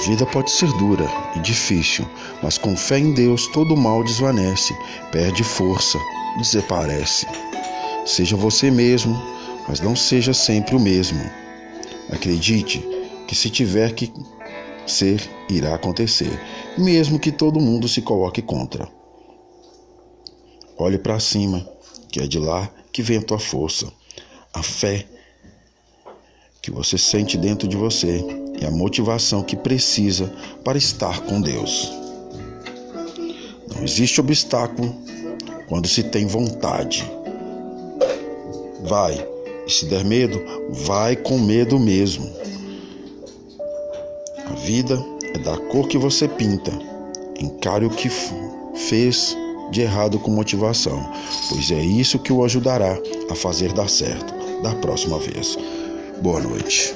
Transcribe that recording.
vida pode ser dura e difícil, mas com fé em Deus todo mal desvanece, perde força, desaparece. Seja você mesmo, mas não seja sempre o mesmo. Acredite que se tiver que ser, irá acontecer, mesmo que todo mundo se coloque contra. Olhe para cima, que é de lá que vem a tua força, a fé que você sente dentro de você e a motivação que precisa para estar com Deus. Não existe obstáculo quando se tem vontade. Vai, e se der medo, vai com medo mesmo. A vida é da cor que você pinta. Encare o que fez de errado com motivação, pois é isso que o ajudará a fazer dar certo da próxima vez. Boa noite.